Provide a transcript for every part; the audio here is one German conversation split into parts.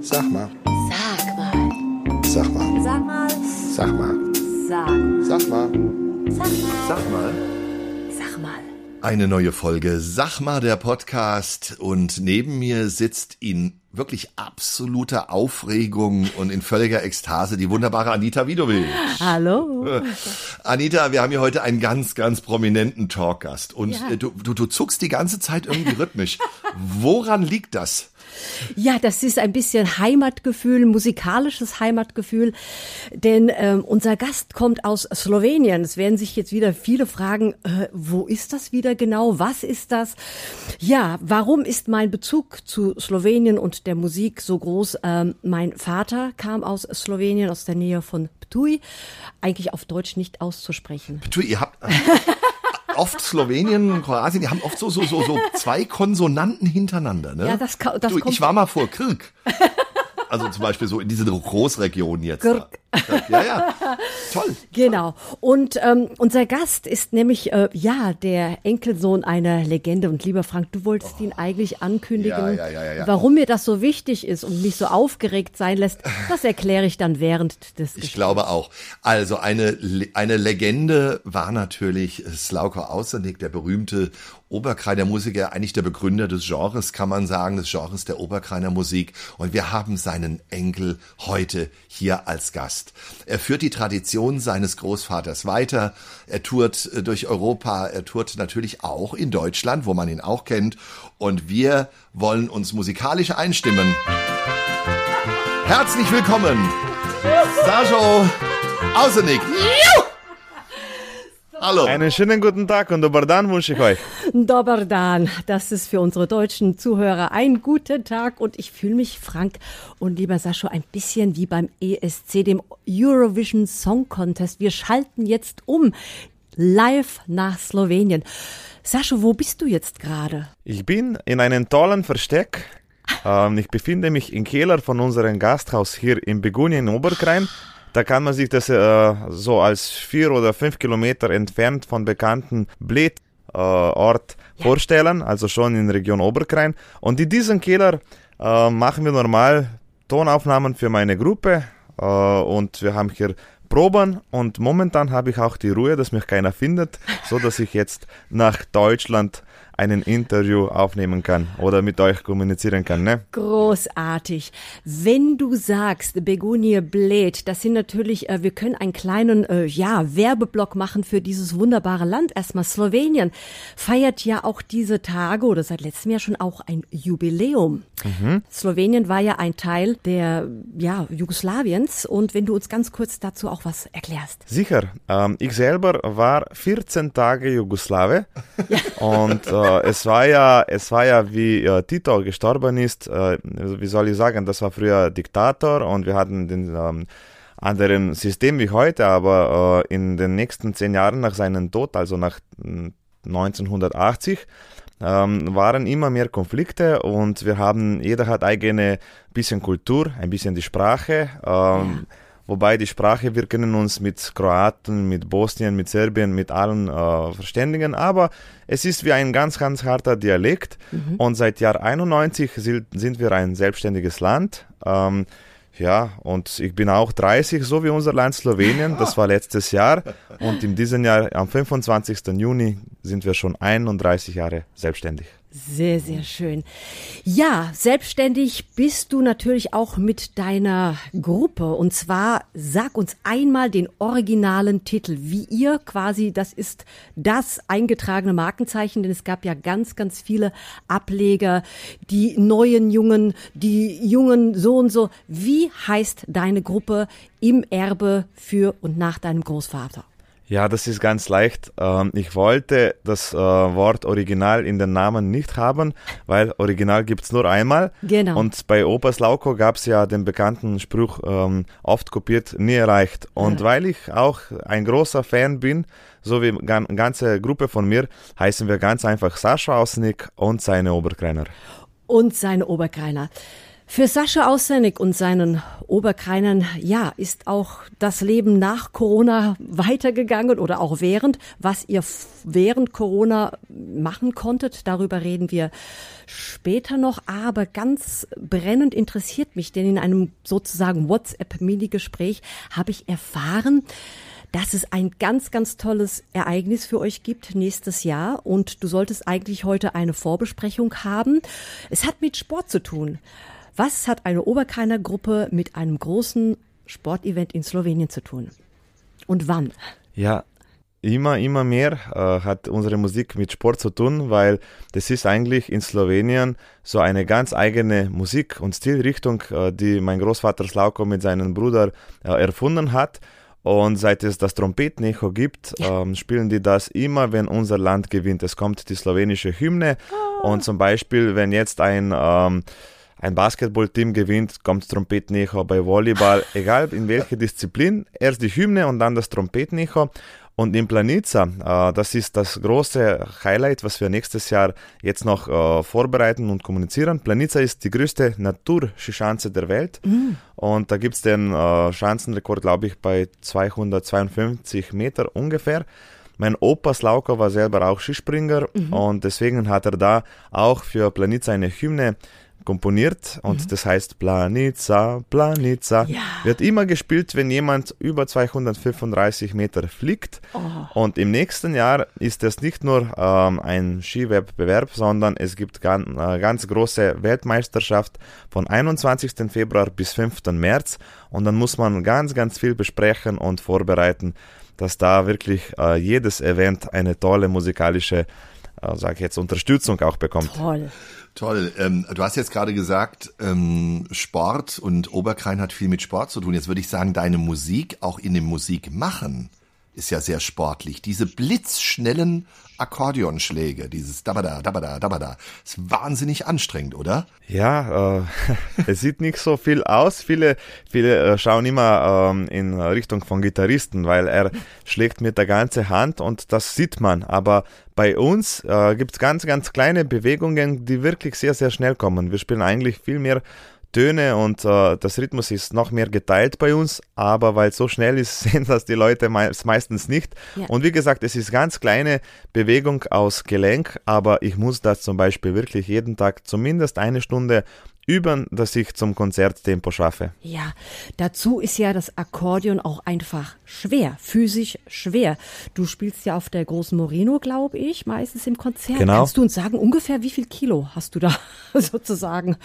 Sag mal. Sag mal. Sag mal. Sag mal. Sag mal. Sag. Sag mal. Sag mal. Sag mal. Sag mal. Eine neue Folge Sag mal der Podcast und neben mir sitzt in wirklich absoluter Aufregung und in völliger Ekstase die wunderbare Anita Widovic. Hallo. Anita, wir haben hier heute einen ganz, ganz prominenten Talkgast und Ja. du, du, du zuckst die ganze Zeit irgendwie rhythmisch. Woran liegt das? Ja, das ist ein bisschen Heimatgefühl, musikalisches Heimatgefühl, denn ähm, unser Gast kommt aus Slowenien. Es werden sich jetzt wieder viele fragen, äh, wo ist das wieder genau? Was ist das? Ja, warum ist mein Bezug zu Slowenien und der Musik so groß? Ähm, mein Vater kam aus Slowenien, aus der Nähe von Ptuj, eigentlich auf Deutsch nicht auszusprechen. Du, ihr habt oft Slowenien, Kroatien, die haben oft so, so, so, so zwei Konsonanten hintereinander, ne? Ja, das das du, kommt- ich war mal vor Kirk. Also zum Beispiel so in diese Großregion jetzt. Kirk. Ja, ja. Toll. Genau. Und ähm, unser Gast ist nämlich äh, ja der Enkelsohn einer Legende. Und lieber Frank, du wolltest ihn eigentlich ankündigen, Ja, ja, ja, warum mir das so wichtig ist und mich so aufgeregt sein lässt. Das erkläre ich dann während des Ich Gesprächs. glaube auch. Also eine, eine Legende war natürlich Slauko Ausernick, der berühmte Oberkreiner Musiker, eigentlich der Begründer des Genres, kann man sagen, des Genres der Oberkreiner Musik. Und wir haben seinen Enkel heute hier als Gast. Er führt die Tradition seines Großvaters weiter. Er tourt äh, durch Europa. Er tourt natürlich auch in Deutschland, wo man ihn auch kennt. Und wir wollen uns musikalisch einstimmen. Herzlich willkommen, Sajo Ausenik. Hallo. Einen schönen guten Tag und dobar dan wünsche ich euch. Dobar Dan, das ist für unsere deutschen Zuhörer ein guter Tag und ich fühle mich, Frank und lieber Sascho, ein bisschen wie beim ESC, dem Eurovision Song Contest. Wir schalten jetzt um, live nach Slowenien. Sascho, wo bist du jetzt gerade? Ich bin in einem tollen Versteck. Ähm, ich befinde mich im Keller von unserem Gasthaus hier in Begunien in Oberkrein. Da kann man sich das äh, so als vier oder fünf Kilometer entfernt von bekannten Bled äh, Ort vorstellen, also schon in Region Oberkrein. Und in diesem Keller äh, machen wir normal Tonaufnahmen für meine Gruppe äh, und wir haben hier Proben und momentan habe ich auch die Ruhe, dass mich keiner findet, so dass ich jetzt nach Deutschland einen Interview aufnehmen kann oder mit euch kommunizieren kann, ne? Großartig. Wenn du sagst, Begonie Bled, das sind natürlich, äh, wir können einen kleinen, äh, ja, Werbeblock machen für dieses wunderbare Land. Erstmal Slowenien feiert ja auch diese Tage oder seit letztem Jahr schon auch ein Jubiläum. Slowenien war ja ein Teil der, ja, Jugoslawiens. Und wenn du uns ganz kurz dazu auch was erklärst. Sicher. Ähm, ich selber war 14 Tage Jugoslawe und äh, es war ja, es war ja, wie äh, Tito gestorben ist. Äh, wie soll ich sagen? Das war früher Diktator und wir hatten den ähm, anderen System wie heute, aber äh, in den nächsten zehn Jahren nach seinem Tod, also nach mm, 1980, ähm, waren immer mehr Konflikte und wir haben, jeder hat eigene bisschen Kultur, ein bisschen die Sprache. Ähm, Wobei die Sprache, wir können uns mit Kroaten, mit Bosnien, mit Serbien, mit allen äh, verständigen, aber es ist wie ein ganz, ganz harter Dialekt und seit Jahr 91 sind, sind wir ein selbstständiges Land. Ähm, ja, und ich bin auch 30, so wie unser Land Slowenien, das war letztes Jahr und in diesem Jahr, am 25. Juni, sind wir schon 31 Jahre selbstständig. Sehr, sehr schön. Ja, selbstständig bist du natürlich auch mit deiner Gruppe. Und zwar sag uns einmal den originalen Titel, wie ihr quasi, das ist das eingetragene Markenzeichen, denn es gab ja ganz, ganz viele Ableger, die neuen Jungen, die Jungen so und so. Wie heißt deine Gruppe im Erbe für und nach deinem Großvater? Ja, das ist ganz leicht. Ähm, Ich wollte das äh, Wort Original in den Namen nicht haben, weil Original gibt's nur einmal. Genau. Und bei Opas Lauko gab's ja den bekannten Spruch, ähm, oft kopiert, nie erreicht. Und weil ich auch ein großer Fan bin, so wie gan ganze Gruppe von mir, heißen wir ganz einfach Sascha Ausnick und seine Oberkreiner. und seine Oberkreiner. Für Sascha Aussenig und seinen Oberkreinern, ja, ist auch das Leben nach Corona weitergegangen oder auch während. Was ihr während Corona machen konntet, darüber reden wir später noch. Aber ganz brennend interessiert mich, denn in einem sozusagen WhatsApp-Mini-Gespräch habe ich erfahren, dass es ein ganz, ganz tolles Ereignis für euch gibt nächstes Jahr und du solltest eigentlich heute eine Vorbesprechung haben. Es hat mit Sport zu tun. Was hat eine Oberkreiner Gruppe mit einem großen Sportevent in Slowenien zu tun? Und wann? Ja, immer, immer mehr äh, hat unsere Musik mit Sport zu tun, weil das ist eigentlich in Slowenien so eine ganz eigene Musik- und Stilrichtung, äh, die mein Großvater Slauko mit seinem Bruder äh, erfunden hat. Und seit es das Trompetenecho gibt, ja. ähm, spielen die das immer, wenn unser Land gewinnt. Es kommt die slowenische Hymne oh. und zum Beispiel, wenn jetzt ein ähm, ein Basketballteam gewinnt, kommt Trompetenecho bei Volleyball, egal in welcher Disziplin, erst die Hymne und dann das Trompetenecho. Und in Planica, äh, das ist das große Highlight, was wir nächstes Jahr jetzt noch äh, vorbereiten und kommunizieren. Planica ist die größte Naturskischanze der Welt. Mhm. Und da gibt es den äh, Schanzenrekord, glaube ich, bei 252 Meter ungefähr. Mein Opa Slauka war selber auch Skispringer mhm. und deswegen hat er da auch für Planica eine Hymne komponiert und mhm. das heißt Planica, Planica. Ja. Wird immer gespielt, wenn jemand über 235 Meter fliegt. Oh. Und im nächsten Jahr ist es nicht nur ähm, ein Skiwettbewerb, sondern es gibt ganz, äh, ganz große Weltmeisterschaft von 21. Februar bis 5. März. Und dann muss man ganz, ganz viel besprechen und vorbereiten, dass da wirklich äh, jedes Event eine tolle musikalische, äh, sage ich jetzt, Unterstützung auch bekommt. Toll. Toll. Ähm, du hast jetzt gerade gesagt, ähm, Sport und Oberkrein hat viel mit Sport zu tun. Jetzt würde ich sagen, deine Musik, auch in dem Musikmachen, ist ja sehr sportlich. Diese blitzschnellen Akkordeonschläge, dieses Dabada, Dabada, Dabada, ist wahnsinnig anstrengend, oder? Ja, äh, es sieht nicht so viel aus. Viele, viele äh, schauen immer ähm, in Richtung von Gitarristen, weil er schlägt mit der ganzen Hand und das sieht man. Aber bei uns äh, gibt es ganz, ganz kleine Bewegungen, die wirklich sehr, sehr schnell kommen. Wir spielen eigentlich viel mehr Töne und äh, das Rhythmus ist noch mehr geteilt bei uns, aber weil es so schnell ist, sehen das die Leute me meistens nicht. Ja. Und wie gesagt, es ist ganz kleine Bewegung aus Gelenk, aber ich muss das zum Beispiel wirklich jeden Tag zumindest eine Stunde üben, dass ich zum Konzerttempo schaffe. Ja, dazu ist ja das Akkordeon auch einfach schwer, physisch schwer. Du spielst ja auf der großen Moreno, glaube ich, meistens im Konzert. Genau. Kannst du uns sagen, ungefähr wie viel Kilo hast du da sozusagen?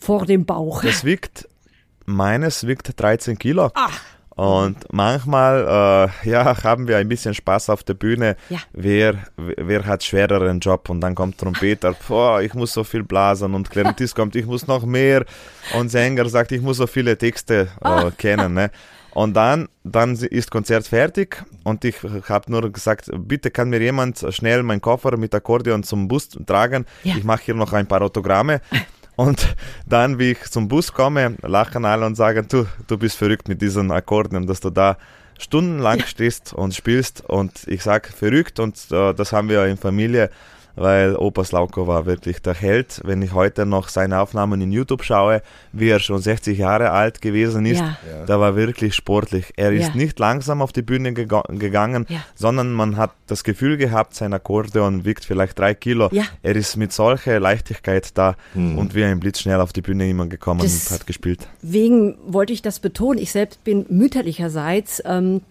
Vor dem Bauch. Das wiegt, meines wiegt 13 Kilo. Ach. Und manchmal, äh, ja, haben wir ein bisschen Spaß auf der Bühne. Ja. Wer, wer hat schwereren Job? Und dann kommt Trompeter, boah, ich muss so viel blasen. Und Klarinettist kommt, ich muss noch mehr. Und Sänger sagt, ich muss so viele Texte äh, ah. kennen. Ne? Und dann, dann ist Konzert fertig und ich habe nur gesagt, bitte kann mir jemand schnell meinen Koffer mit Akkordeon zum Bus tragen. Ja. Ich mache hier noch ein paar Autogramme. Und dann, wie ich zum Bus komme, lachen alle und sagen, du, du bist verrückt mit diesen Akkorden, dass du da stundenlang stehst und spielst. Und ich sage, verrückt und äh, das haben wir in Familie weil Opa Slauko war wirklich der Held. Wenn ich heute noch seine Aufnahmen in YouTube schaue, wie er schon 60 Jahre alt gewesen ist, ja. da war wirklich sportlich. Er ist ja. nicht langsam auf die Bühne geg gegangen, ja. sondern man hat das Gefühl gehabt, sein Akkordeon wiegt vielleicht drei Kilo. Er ist mit solcher Leichtigkeit da mhm. und wie ein Blitz schnell auf die Bühne immer gekommen das und hat gespielt. Wegen wollte ich das betonen. Ich selbst bin mütterlicherseits ähm,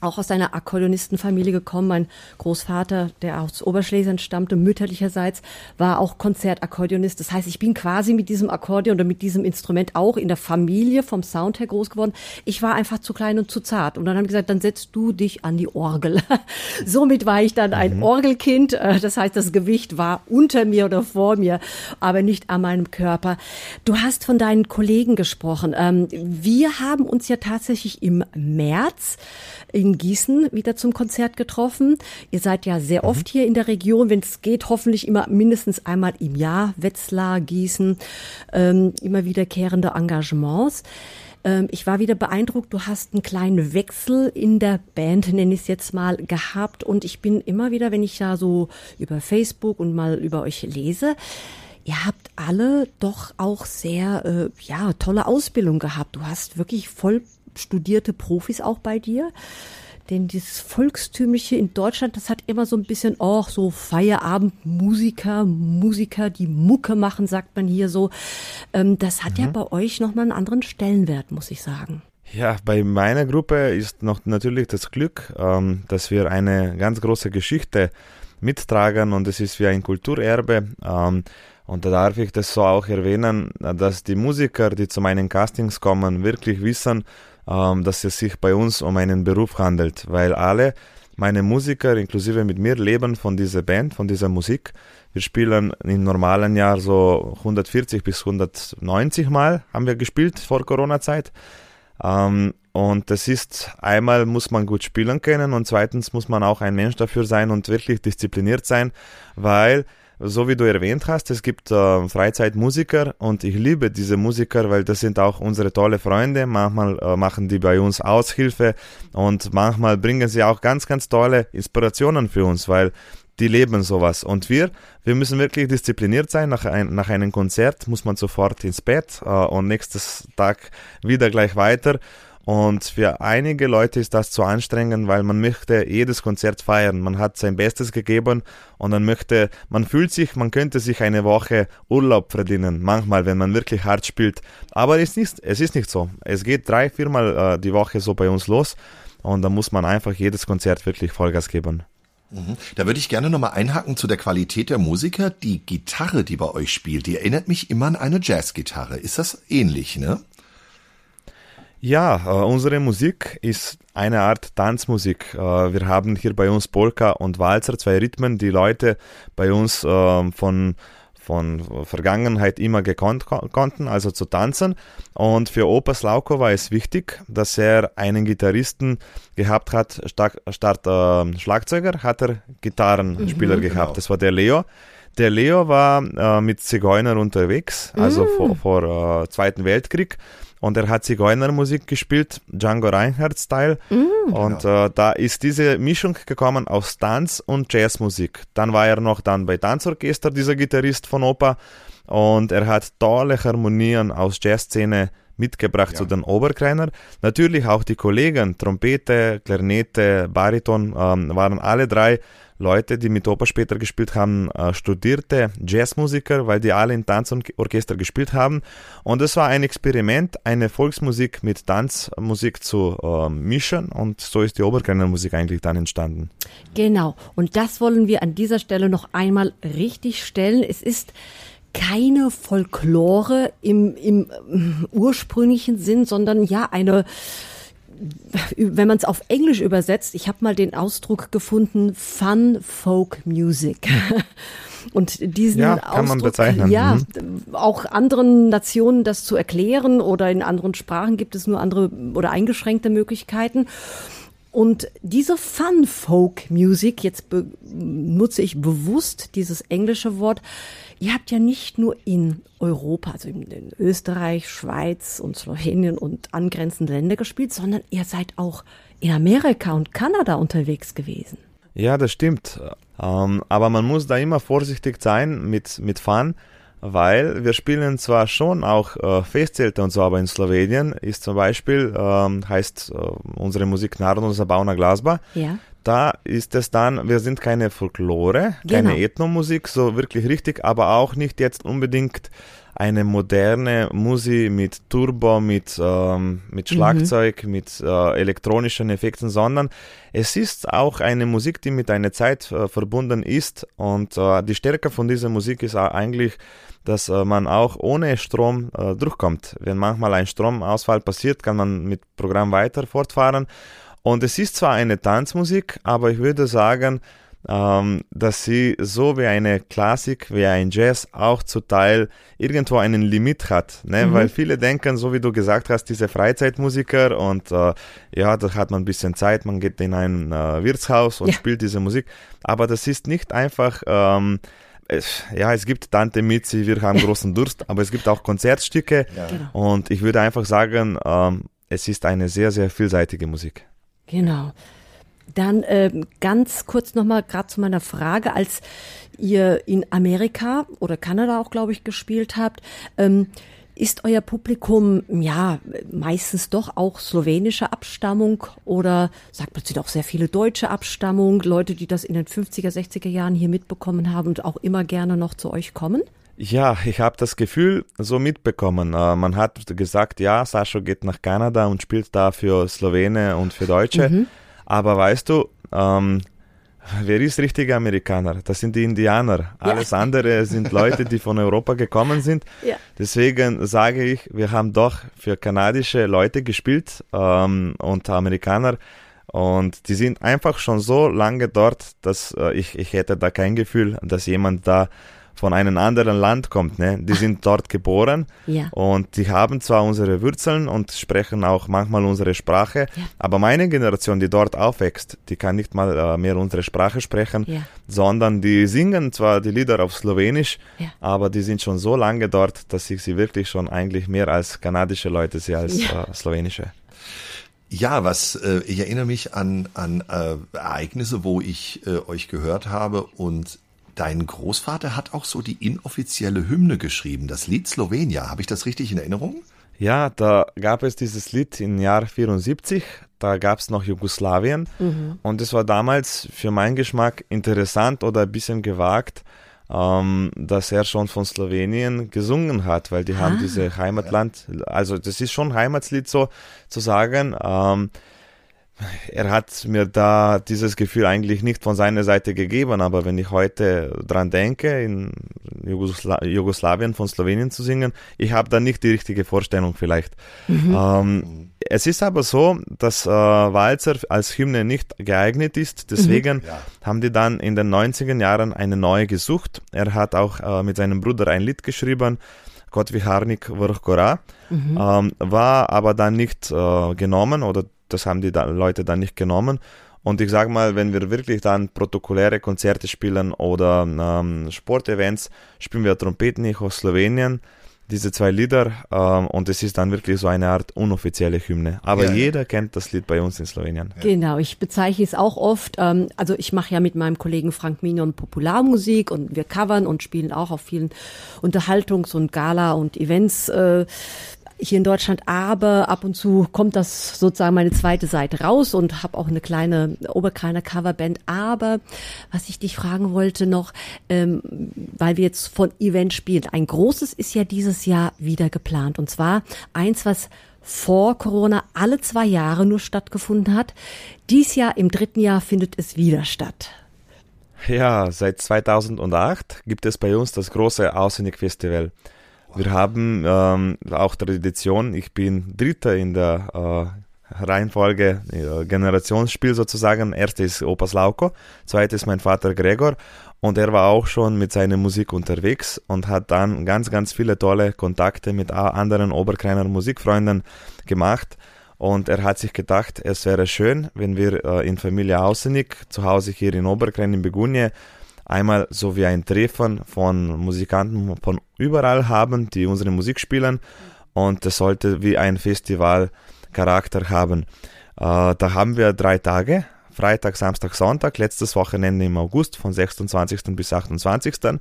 auch aus einer Akkordeonistenfamilie gekommen. Mein Großvater, der aus Oberschlesien stammte, mütterlicherseits, war auch Konzertakkordeonist. Das heißt, ich bin quasi mit diesem Akkordeon oder mit diesem Instrument auch in der Familie vom Sound her groß geworden. Ich war einfach zu klein und zu zart. Und dann haben die gesagt, dann setzt du dich an die Orgel. Somit war ich dann ein mhm. Orgelkind. Äh, das heißt, das Gewicht war unter mir oder vor mir, aber nicht an meinem Körper. Du hast von deinen Kollegen gesprochen. Ähm, wir haben uns ja tatsächlich im März in Gießen wieder zum Konzert getroffen. Ihr seid ja sehr mhm. oft hier in der Region, wenn es geht, hoffentlich immer mindestens einmal im Jahr, Wetzlar, Gießen, ähm, immer wiederkehrende Engagements. Ähm, ich war wieder beeindruckt, du hast einen kleinen Wechsel in der Band, nenne ich es jetzt mal, gehabt. Und ich bin immer wieder, wenn ich da so über Facebook und mal über euch lese, ihr habt alle doch auch sehr, äh, ja, tolle Ausbildung gehabt. Du hast wirklich voll studierte Profis auch bei dir. Denn dieses Volkstümliche in Deutschland, das hat immer so ein bisschen, oh, so Feierabendmusiker, Musiker, die Mucke machen, sagt man hier so. Ähm, das hat mhm. ja bei euch nochmal einen anderen Stellenwert, muss ich sagen. Ja, bei meiner Gruppe ist noch natürlich das Glück, ähm, dass wir eine ganz große Geschichte mittragen und es ist wie ein Kulturerbe. Und da darf ich das so auch erwähnen, dass die Musiker, die zu meinen Castings kommen, wirklich wissen, ähm, dass es sich bei uns um einen Beruf handelt, weil alle meine Musiker, inklusive mit mir, leben von dieser Band, von dieser Musik. Wir spielen im normalen Jahr so 140 bis 190 Mal haben wir gespielt vor Corona-Zeit. Ähm, und das ist, einmal muss man gut spielen können und zweitens muss man auch ein Mensch dafür sein und wirklich diszipliniert sein, weil so wie du erwähnt hast, es gibt äh, Freizeitmusiker und ich liebe diese Musiker, weil das sind auch unsere tolle Freunde. Manchmal äh, machen die bei uns Aushilfe und manchmal bringen sie auch ganz, ganz tolle Inspirationen für uns, weil die leben sowas. Und wir, wir müssen wirklich diszipliniert sein. Nach, ein, nach einem Konzert muss man sofort ins Bett äh, und nächstes Tag wieder gleich weiter. Und für einige Leute ist das zu anstrengend, weil man möchte jedes Konzert feiern. Man hat sein Bestes gegeben und dann möchte, man fühlt sich, man könnte sich eine Woche Urlaub verdienen. Manchmal, wenn man wirklich hart spielt. Aber es ist nicht, es ist nicht so. Es geht drei, viermal äh, die Woche so bei uns los. Und da muss man einfach jedes Konzert wirklich Vollgas geben. Mhm. Da würde ich gerne nochmal einhaken zu der Qualität der Musiker. Die Gitarre, die bei euch spielt, die erinnert mich immer an eine Jazzgitarre. Ist das ähnlich, ne? Ja, äh, unsere Musik ist eine Art Tanzmusik. Äh, wir haben hier bei uns Polka und Walzer, zwei Rhythmen, die Leute bei uns äh, von von Vergangenheit immer gekonnt konnten, also zu tanzen. Und für Opa Slauko war es wichtig, dass er einen Gitarristen gehabt hat, statt, statt äh, Schlagzeuger hat er Gitarrenspieler mhm, gehabt. Genau. Das war der Leo. Der Leo war äh, mit Zigeuner unterwegs, also mhm. vor, vor äh, Zweiten Weltkrieg und er hat Zigeunermusik gespielt, Django Reinhardt-Style. Mm, und genau. äh, da ist diese Mischung gekommen aus Tanz und Jazzmusik. Dann war er noch dann bei Tanzorchester, dieser Gitarrist von Opa. Und er hat tolle Harmonien aus Jazzszene mitgebracht ja. zu den Oberkreiner. Natürlich auch die Kollegen, Trompete, Klarinette, Bariton, ähm, waren alle drei Leute, die mit Oper später gespielt haben, äh, studierte Jazzmusiker, weil die alle in Tanzorchester gespielt haben. Und es war ein Experiment, eine Volksmusik mit Tanzmusik zu äh, mischen und so ist die Oberkreiner eigentlich dann entstanden. Genau. Und das wollen wir an dieser Stelle noch einmal richtig stellen. Es ist keine Folklore im, im äh, ursprünglichen Sinn, sondern ja eine wenn man es auf Englisch übersetzt, ich habe mal den Ausdruck gefunden, Fun Folk Music. Und diesen ja, kann Ausdruck, man bezeichnen. ja, mhm. auch anderen Nationen das zu erklären oder in anderen Sprachen gibt es nur andere oder eingeschränkte Möglichkeiten. Und diese Fun Folk Music, jetzt nutze ich bewusst dieses englische Wort, Ihr habt ja nicht nur in Europa, also in, Österreich, Schweiz und Slowenien und angrenzende Länder gespielt, sondern ihr seid auch in Amerika und Kanada unterwegs gewesen. Ja, das stimmt. Ähm, aber man muss da immer vorsichtig sein mit, mit Fun, weil wir spielen zwar schon auch äh, Festzelte und so, aber in Slowenien ist zum Beispiel, ähm, heißt äh, unsere Musik Narodno Zabavna Glasba. Ja da ist es dann, wir sind keine Folklore, keine genau. Ethnomusik, so wirklich richtig, aber auch nicht jetzt unbedingt eine moderne Musik mit Turbo, mit, ähm, mit mhm. Schlagzeug, mhm. mit äh, elektronischen Effekten, sondern es ist auch eine Musik, die mit einer Zeit äh, verbunden ist. Und äh, die Stärke von dieser Musik ist eigentlich, dass äh, man auch ohne Strom äh, durchkommt. Wenn manchmal ein Stromausfall passiert, kann man mit Programm weiter fortfahren. Und es ist zwar eine Tanzmusik, aber ich würde sagen, ähm, dass sie so wie eine Klassik, wie ein Jazz auch zu Teil irgendwo einen Limit hat. Ne? Mhm. Weil viele denken, so wie du gesagt hast, diese Freizeitmusiker und äh, ja, da hat man ein bisschen Zeit, man geht in ein äh, Wirtshaus und ja. spielt diese Musik. Aber das ist nicht einfach. Ähm, ja, es gibt Tante Mitzi, wir haben großen Durst, aber es gibt auch Konzertstücke ja. Genau. und ich würde einfach sagen, ähm, es ist eine sehr, sehr vielseitige Musik. Genau. Dann äh, ganz kurz nochmal gerade zu meiner Frage, als ihr in Amerika oder Kanada auch, glaube ich, gespielt habt. Ähm, ist euer Publikum ja meistens doch auch slowenische Abstammung oder sagt plötzlich auch sehr viele deutsche Abstammung, Leute, die das in den 50er, 60er Jahren hier mitbekommen haben und auch immer gerne noch zu euch kommen? Ja, ich habe das Gefühl so mitbekommen. Äh, man hat gesagt, ja, Sascha geht nach Kanada und spielt da für Slowene und für Deutsche. Mhm. Aber weißt du, ähm, Wer ist richtiger Amerikaner? Das sind die Indianer. Alles ja. andere sind Leute, die von Europa gekommen sind. Ja. Deswegen sage ich, wir haben doch für kanadische Leute gespielt ähm, und Amerikaner. Und die sind einfach schon so lange dort, dass äh, ich, ich hätte da kein Gefühl, dass jemand da von einem anderen Land kommt. Ne? Die sind dort geboren ja. und die haben zwar unsere Wurzeln und sprechen auch manchmal unsere Sprache, ja. aber meine Generation, die dort aufwächst, die kann nicht mal äh, mehr unsere Sprache sprechen, ja. sondern die singen zwar die Lieder auf Slowenisch, aber die sind schon so lange dort, dass ich sie wirklich schon eigentlich mehr als kanadische Leute sehe als äh, slowenische. Ja, was äh, ich erinnere mich an an äh, Ereignisse, wo ich äh, euch gehört habe und Dein Großvater hat auch so die inoffizielle Hymne geschrieben, das Lied Slowenia. Habe ich das richtig in Erinnerung? Ja, da gab es dieses Lied im Jahr 74, da gab es noch Jugoslawien mhm. und es war damals für meinen Geschmack interessant oder ein bisschen gewagt, ähm, dass er schon von Slowenien gesungen hat, weil die ah, haben diese Heimatland, also das ist schon Heimatslied so zu sagen. Ähm, er hat mir da dieses Gefühl eigentlich nicht von seiner Seite gegeben, aber wenn ich heute dran denke, in Jugosla Jugoslawien von Slowenien zu singen, ich habe da nicht die richtige Vorstellung vielleicht. Mhm. Ähm, es ist aber so, dass äh, Walzer als Hymne nicht geeignet ist, deswegen mhm. ja. haben die dann in den 90er Jahren eine neue gesucht. Er hat auch äh, mit seinem Bruder ein Lied geschrieben, Gott wie Harnik Vrchgora, mhm. ähm, war aber dann nicht äh, genommen oder das haben die da Leute dann nicht genommen. Und ich sage mal, wenn wir wirklich dann protokolläre Konzerte spielen oder ähm, Sportevents, spielen wir Trompeten nicht aus Slowenien, diese zwei Lieder, ähm, und es ist dann wirklich so eine Art unoffizielle Hymne. Aber ja. jeder kennt das Lied bei uns in Slowenien. Genau, ich bezeichne es auch oft, ähm, also ich mache ja mit meinem Kollegen Frank Minion Popularmusik und wir covern und spielen auch auf vielen Unterhaltungs- und Gala- und Events. Äh, hier in Deutschland, aber ab und zu kommt das sozusagen meine zweite Seite raus und habe auch eine kleine Oberkreiner Coverband. Aber was ich dich fragen wollte noch, ähm, weil wir jetzt von Event spielen, ein großes ist ja dieses Jahr wieder geplant und zwar eins, was vor Corona alle zwei Jahre nur stattgefunden hat. Dies Jahr im dritten Jahr findet es wieder statt. Ja, seit 2008 gibt es bei uns das große Außenig Festival. Wir haben ähm, auch Tradition, ich bin Dritter in der äh, Reihenfolge, äh, Generationsspiel sozusagen. Erster ist Opa Slauko, zweiter ist mein Vater Gregor und er war auch schon mit seiner Musik unterwegs und hat dann ganz, ganz viele tolle Kontakte mit anderen Oberkreiner Musikfreunden gemacht. Und er hat sich gedacht, es wäre schön, wenn wir äh, in Familie Ausenig, zu Hause hier in Oberkrein in Begunje, einmal so wie ein Treffen von Musikanten von überall haben, die unsere Musik spielen und das sollte wie ein Festival Charakter haben. Äh, da haben wir drei Tage, Freitag, Samstag, Sonntag, letztes Wochenende im August von 26. bis 28.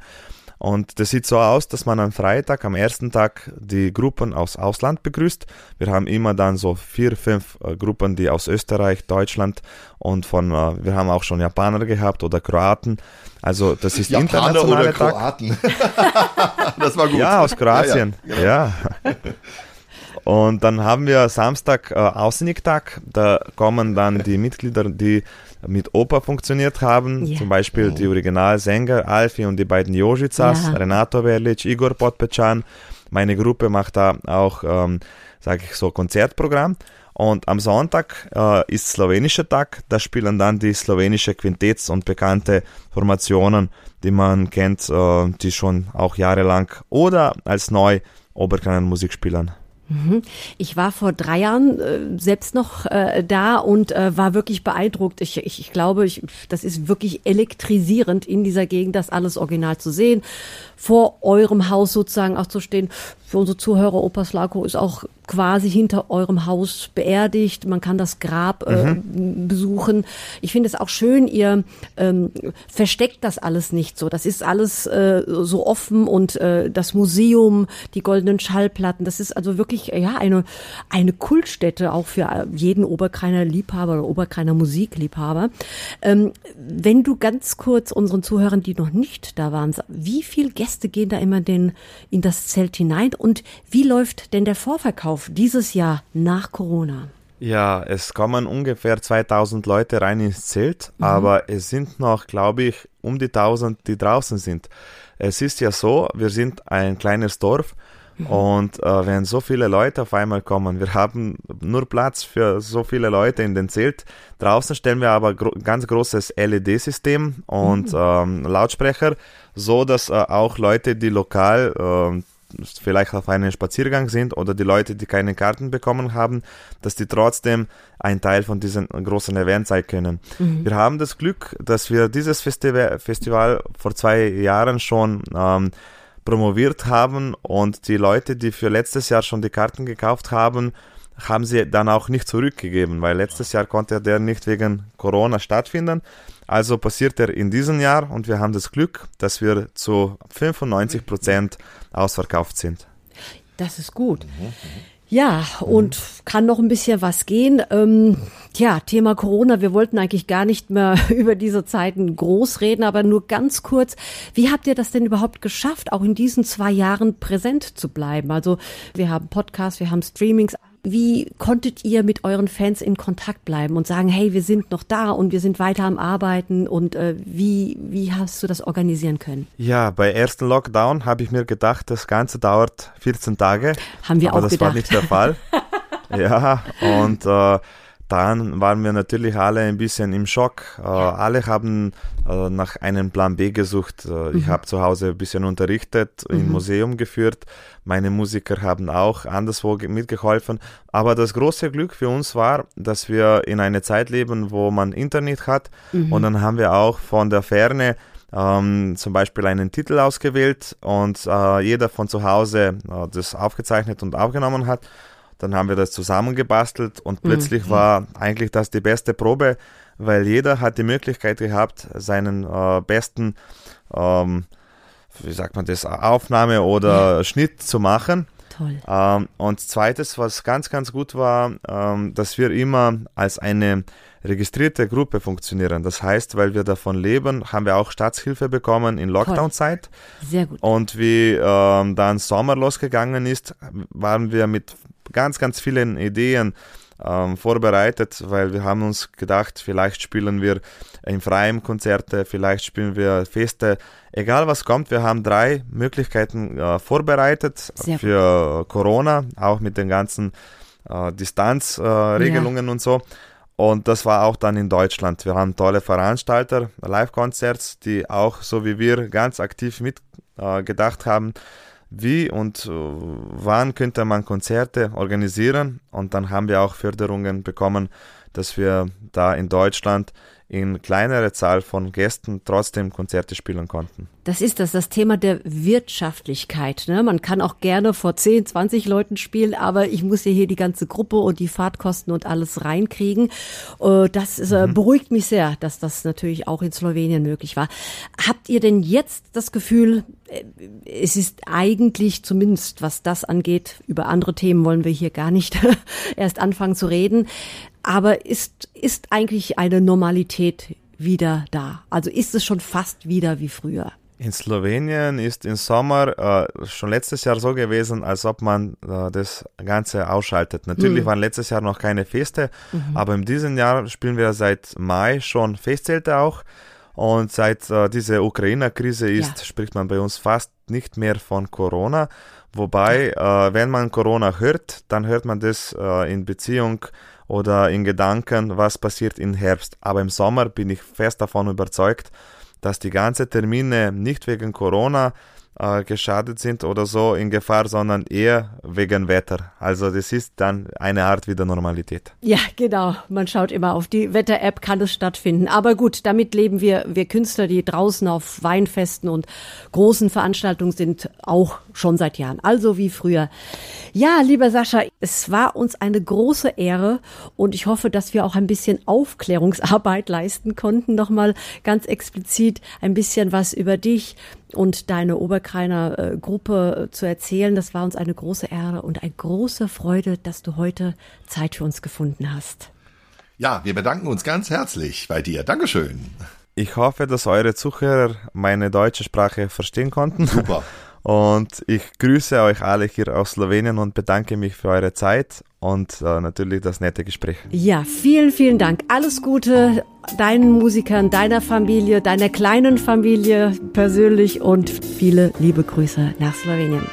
Und das sieht so aus, dass man am Freitag, am ersten Tag, die Gruppen aus Ausland begrüßt. Wir haben immer dann so vier, fünf äh, Gruppen, die aus Österreich, Deutschland und von, äh, wir haben auch schon Japaner gehabt oder Kroaten. Also das ist Japaner internationale oder Tag. Kroaten. das war gut. Ja, aus Kroatien. Ja. ja. ja. Und dann haben wir Samstag äh, Außeniktag. Da kommen dann die Mitglieder, die mit Oper funktioniert haben. Ja. Zum Beispiel die Originalsänger Alfie und die beiden Jojicas, ja. Renato Verlic, Igor Potpecan. Meine Gruppe macht da auch, ähm, sage ich so, Konzertprogramm. Und am Sonntag äh, ist slowenischer Tag. Da spielen dann die slowenische Quintetts und bekannte Formationen, die man kennt, äh, die schon auch jahrelang oder als neu Oberkreiner Musik spielen. Mhm. Ich war vor drei Jahren äh, selbst noch äh, da und äh, war wirklich beeindruckt. Ich, ich, ich glaube, ich, das ist wirklich elektrisierend in dieser Gegend, das alles original zu sehen, vor eurem Haus sozusagen auch zu stehen. Für unsere Zuhörer, Opa Slako ist auch quasi hinter eurem Haus beerdigt. Man kann das Grab äh, Mhm. besuchen. Ich finde es auch schön, ihr ähm, versteckt das alles nicht so. Das ist alles äh, so offen und äh, das Museum, die goldenen Schallplatten, das ist also wirklich äh, ja eine eine Kultstätte auch für äh, jeden Oberkreiner Liebhaber oder Oberkreiner Musikliebhaber. Ähm, wenn du ganz kurz unseren Zuhörern, die noch nicht da waren, wie viele Gäste gehen da immer denn in das Zelt hinein und wie läuft denn der Vorverkauf dieses Jahr nach Corona? Ja, es kommen ungefähr 2000 Leute rein ins Zelt, aber es sind noch, glaube ich, um die 1000, die draußen sind. Es ist ja so, wir sind ein kleines Dorf und äh, wenn so viele Leute auf einmal kommen, wir haben nur Platz für so viele Leute in den Zelt. Draußen stellen wir aber gro ganz großes LED-System und ähm, Lautsprecher, so dass äh, auch Leute, die lokal ähm, vielleicht auf einen Spaziergang sind oder die Leute, die keine Karten bekommen haben, dass die trotzdem ein Teil von diesem großen Event sein können. Wir haben das Glück, dass wir dieses Festival, Festival vor zwei Jahren schon ähm, promoviert haben und die Leute, die für letztes Jahr schon die Karten gekauft haben, haben sie dann auch nicht zurückgegeben, weil letztes Jahr konnte der nicht wegen Corona stattfinden. Also passiert er in diesem Jahr und wir haben das Glück, dass wir zu 95 Prozent ausverkauft sind. Das ist gut. Ja, und kann noch ein bisschen was gehen. Ähm, tja, Thema Corona. Wir wollten eigentlich gar nicht mehr über diese Zeiten groß reden, aber nur ganz kurz. Wie habt ihr das denn überhaupt geschafft, auch in diesen zwei Jahren präsent zu bleiben? Also wir haben Podcasts, wir haben Streamings. Wie konntet ihr mit euren Fans in Kontakt bleiben und sagen, hey, wir sind noch da und wir sind weiter am Arbeiten und äh, wie, wie hast du das organisieren können? Ja, bei ersten Lockdown habe ich mir gedacht, das Ganze dauert 14 Tage. Haben wir aber auch das gedacht. war nicht der Fall. ja, und äh, dann waren wir natürlich alle ein bisschen im Schock. Äh, alle haben äh, nach einem Plan B gesucht. Äh, Ich habe zu Hause ein bisschen unterrichtet, im Museum geführt. Meine Musiker haben auch anderswo ge- mitgeholfen. Aber das große Glück für uns war, dass wir in einer Zeit leben, wo man Internet hat. Und dann haben wir auch von der Ferne ähm, zum Beispiel einen Titel ausgewählt und äh, jeder von zu Hause äh, das aufgezeichnet und aufgenommen hat. Dann haben wir das zusammengebastelt und plötzlich war eigentlich das die beste Probe, weil jeder hat die Möglichkeit gehabt, seinen äh, besten, ähm, wie sagt man das, Aufnahme oder Schnitt zu machen. Toll. Ähm, und zweites, was ganz, ganz gut war, ähm, dass wir immer als eine registrierte Gruppe funktionieren. Das heißt, weil wir davon leben, haben wir auch Staatshilfe bekommen in Lockdown-Zeit. Sehr gut. Und wie ähm, dann Sommer losgegangen ist, waren wir mit ganz, ganz vielen Ideen ähm, vorbereitet, weil wir haben uns gedacht, vielleicht spielen wir im Freien Konzerte, vielleicht spielen wir Feste. Egal was kommt, wir haben drei Möglichkeiten äh, vorbereitet Sehr gut. für Corona, auch mit den ganzen äh, Distanzregelungen Regelungen und so. Und das war auch dann in Deutschland. Wir haben tolle Veranstalter, Live-Konzerts, die auch so wie wir ganz aktiv mitgedacht äh, haben, wie und äh, wann könnte man Konzerte organisieren. Und dann haben wir auch Förderungen bekommen, dass wir da in Deutschland in kleinere Zahl von Gästen trotzdem Konzerte spielen konnten. Das ist das, das Thema der Wirtschaftlichkeit. Ne? Man kann auch gerne vor 10, 20 Leuten spielen, aber ich muss ja hier die ganze Gruppe und die Fahrtkosten und alles reinkriegen. Äh, Das ist, äh, beruhigt mich sehr, dass das natürlich auch in Slowenien möglich war. Habt ihr denn jetzt das Gefühl, äh, es ist eigentlich zumindest, was das angeht, über andere Themen wollen wir hier gar nicht erst anfangen zu reden, aber ist, ist eigentlich eine Normalität wieder da? Also ist es schon fast wieder wie früher? In Slowenien ist im Sommer äh, schon letztes Jahr so gewesen, als ob man äh, das Ganze ausschaltet. Natürlich waren letztes Jahr noch keine Feste, aber in diesem Jahr spielen wir seit Mai schon Festzelte auch. Und seit äh, diese Ukraine-Krise ist, Ja. spricht man bei uns fast nicht mehr von Corona. Wobei, äh, wenn man Corona hört, dann hört man das äh, in Beziehung oder in Gedanken, was passiert im Herbst. Aber im Sommer bin ich fest davon überzeugt, dass die ganzen Termine nicht wegen Corona äh, geschadet sind oder so in Gefahr, sondern eher wegen Wetter. Also das ist dann eine Art wieder Normalität. Ja, genau. Man schaut immer auf die Wetter-App, kann es stattfinden. Aber gut, damit leben wir, wir Künstler, die draußen auf Weinfesten und großen Veranstaltungen sind, auch schon seit Jahren. Also wie früher. Ja, lieber Sascha, es war uns eine große Ehre und ich hoffe, dass wir auch ein bisschen Aufklärungsarbeit leisten konnten. Nochmal ganz explizit ein bisschen was über dich und deine Oberkreiner äh, Gruppe zu erzählen. Das war uns eine große Ehre und eine große Freude, dass du heute Zeit für uns gefunden hast. Ja, wir bedanken uns ganz herzlich bei dir. Dankeschön. Ich hoffe, dass eure Zuhörer meine deutsche Sprache verstehen konnten. Super. Und ich grüße euch alle hier aus Slowenien und bedanke mich für eure Zeit und äh, natürlich das nette Gespräch. Ja, vielen, vielen Dank. Alles Gute deinen Musikern, deiner Familie, deiner kleinen Familie persönlich und viele liebe Grüße nach Slowenien.